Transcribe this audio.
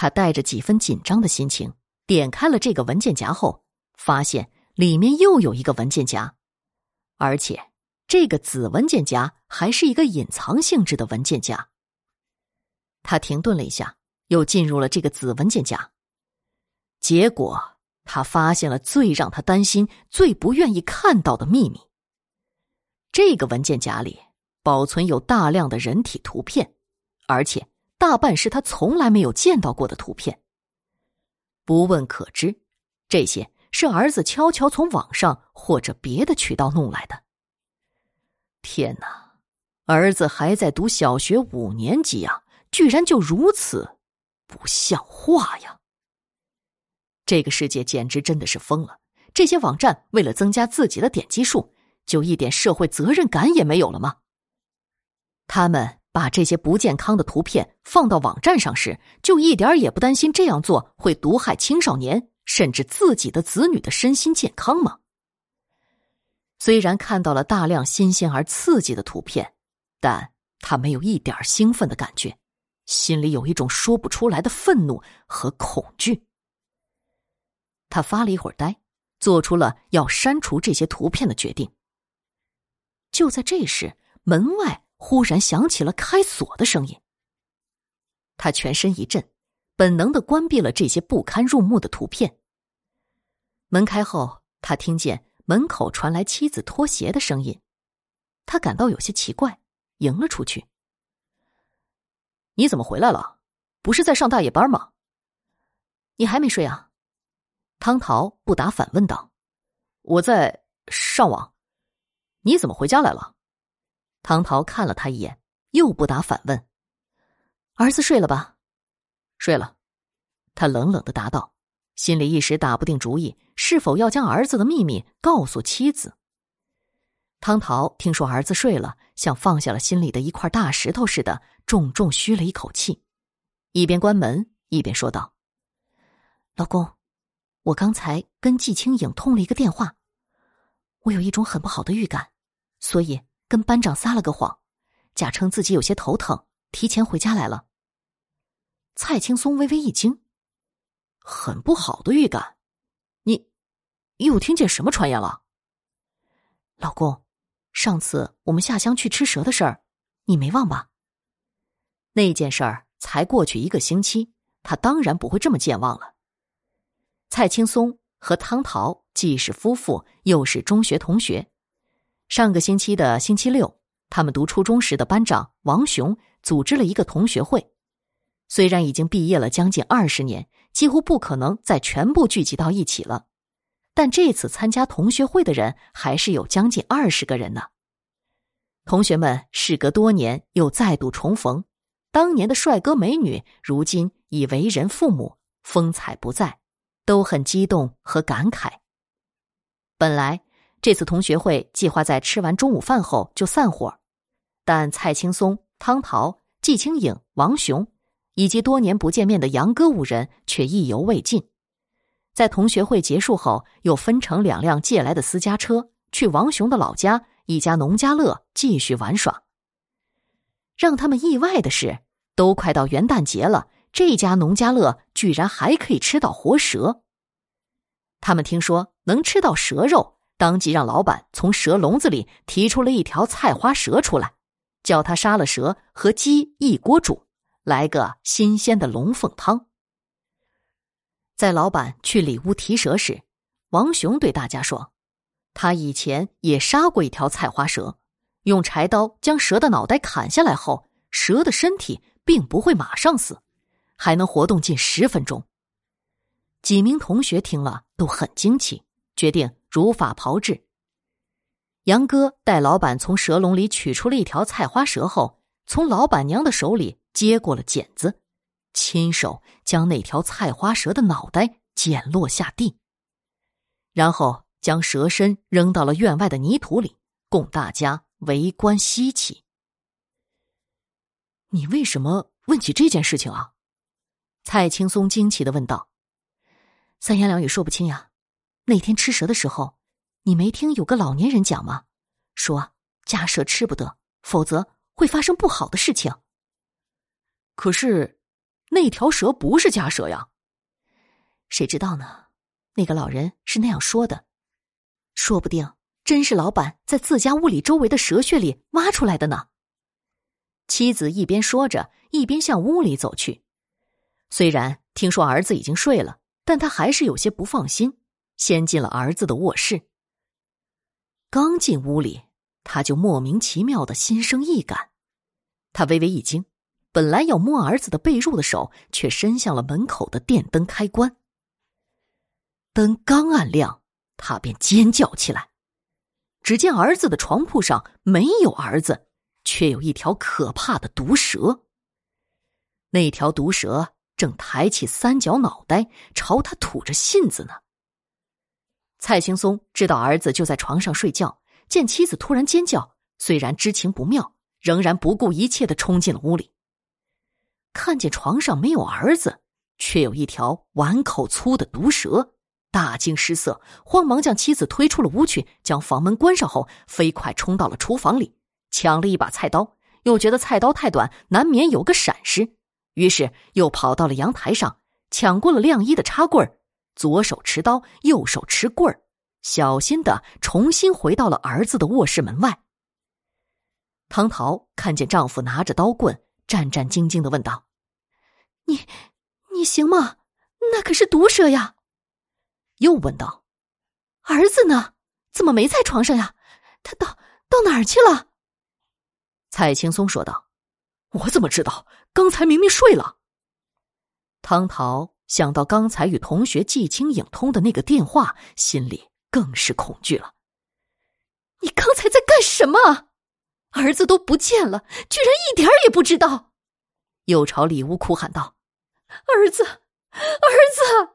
他带着几分紧张的心情点开了这个文件夹后，发现里面又有一个文件夹，而且这个子文件夹还是一个隐藏性质的文件夹。他停顿了一下，又进入了这个子文件夹，结果他发现了最让他担心、最不愿意看到的秘密。这个文件夹里保存有大量的人体图片，而且。大半是他从来没有见到过的图片。不问可知，这些是儿子悄悄从网上或者别的渠道弄来的。天哪，儿子还在读小学五年级啊，居然就如此不像话呀！这个世界简直真的是疯了。这些网站为了增加自己的点击数，就一点社会责任感也没有了吗？他们。把这些不健康的图片放到网站上时，就一点也不担心这样做会毒害青少年，甚至自己的子女的身心健康吗？虽然看到了大量新鲜而刺激的图片，但他没有一点兴奋的感觉，心里有一种说不出来的愤怒和恐惧。他发了一会儿呆，做出了要删除这些图片的决定。就在这时，门外。忽然响起了开锁的声音，他全身一震，本能的关闭了这些不堪入目的图片。门开后，他听见门口传来妻子脱鞋的声音，他感到有些奇怪，迎了出去。你怎么回来了？不是在上大夜班吗？你还没睡啊？汤桃不答反问道：“我在上网。你怎么回家来了？”汤桃看了他一眼，又不答反问：“儿子睡了吧？”“睡了。”他冷冷的答道，心里一时打不定主意，是否要将儿子的秘密告诉妻子。汤桃听说儿子睡了，像放下了心里的一块大石头似的，重重吁了一口气，一边关门一边说道：“老公，我刚才跟季清影通了一个电话，我有一种很不好的预感，所以。”跟班长撒了个谎，假称自己有些头疼，提前回家来了。蔡青松微微一惊，很不好的预感，你又听见什么传言了？老公，上次我们下乡去吃蛇的事儿，你没忘吧？那件事儿才过去一个星期，他当然不会这么健忘了。蔡青松和汤桃既是夫妇，又是中学同学。上个星期的星期六，他们读初中时的班长王雄组织了一个同学会。虽然已经毕业了将近二十年，几乎不可能再全部聚集到一起了，但这次参加同学会的人还是有将近二十个人呢。同学们事隔多年又再度重逢，当年的帅哥美女如今已为人父母，风采不再，都很激动和感慨。本来。这次同学会计划在吃完中午饭后就散伙，但蔡青松、汤桃、季清影、王雄以及多年不见面的杨哥五人却意犹未尽，在同学会结束后，又分成两辆借来的私家车去王雄的老家一家农家乐继续玩耍。让他们意外的是，都快到元旦节了，这家农家乐居然还可以吃到活蛇。他们听说能吃到蛇肉。当即让老板从蛇笼子里提出了一条菜花蛇出来，叫他杀了蛇和鸡一锅煮，来个新鲜的龙凤汤。在老板去里屋提蛇时，王雄对大家说：“他以前也杀过一条菜花蛇，用柴刀将蛇的脑袋砍下来后，蛇的身体并不会马上死，还能活动近十分钟。”几名同学听了都很惊奇，决定。如法炮制。杨哥带老板从蛇笼里取出了一条菜花蛇后，从老板娘的手里接过了剪子，亲手将那条菜花蛇的脑袋剪落下地，然后将蛇身扔到了院外的泥土里，供大家围观稀奇。你为什么问起这件事情啊？蔡青松惊奇的问道。三言两语说不清呀。那天吃蛇的时候，你没听有个老年人讲吗？说家蛇吃不得，否则会发生不好的事情。可是，那条蛇不是家蛇呀。谁知道呢？那个老人是那样说的，说不定真是老板在自家屋里周围的蛇穴里挖出来的呢。妻子一边说着，一边向屋里走去。虽然听说儿子已经睡了，但他还是有些不放心，先进了儿子的卧室。刚进屋里，他就莫名其妙的心生异感，他微微一惊，本来要摸儿子的被褥的手，却伸向了门口的电灯开关。灯刚暗亮，他便尖叫起来。只见儿子的床铺上没有儿子，却有一条可怕的毒蛇。那条毒蛇正抬起三角脑袋朝他吐着信子呢。蔡青松知道儿子就在床上睡觉，见妻子突然尖叫，虽然知情不妙，仍然不顾一切的冲进了屋里。看见床上没有儿子，却有一条碗口粗的毒蛇。大惊失色，慌忙将妻子推出了屋去，将房门关上后，飞快冲到了厨房里，抢了一把菜刀，又觉得菜刀太短，难免有个闪失，于是又跑到了阳台上，抢过了晾衣的插棍儿，左手持刀，右手持棍儿，小心的重新回到了儿子的卧室门外。汤桃看见丈夫拿着刀棍，战战兢兢的问道：“你，你行吗？那可是毒蛇呀！”又问道：“儿子呢？怎么没在床上呀？他到到哪儿去了？”蔡青松说道：“我怎么知道？刚才明明睡了。”汤桃想到刚才与同学季清影通的那个电话，心里更是恐惧了。“你刚才在干什么？儿子都不见了，居然一点也不知道！”又朝里屋哭喊道：“儿子，儿子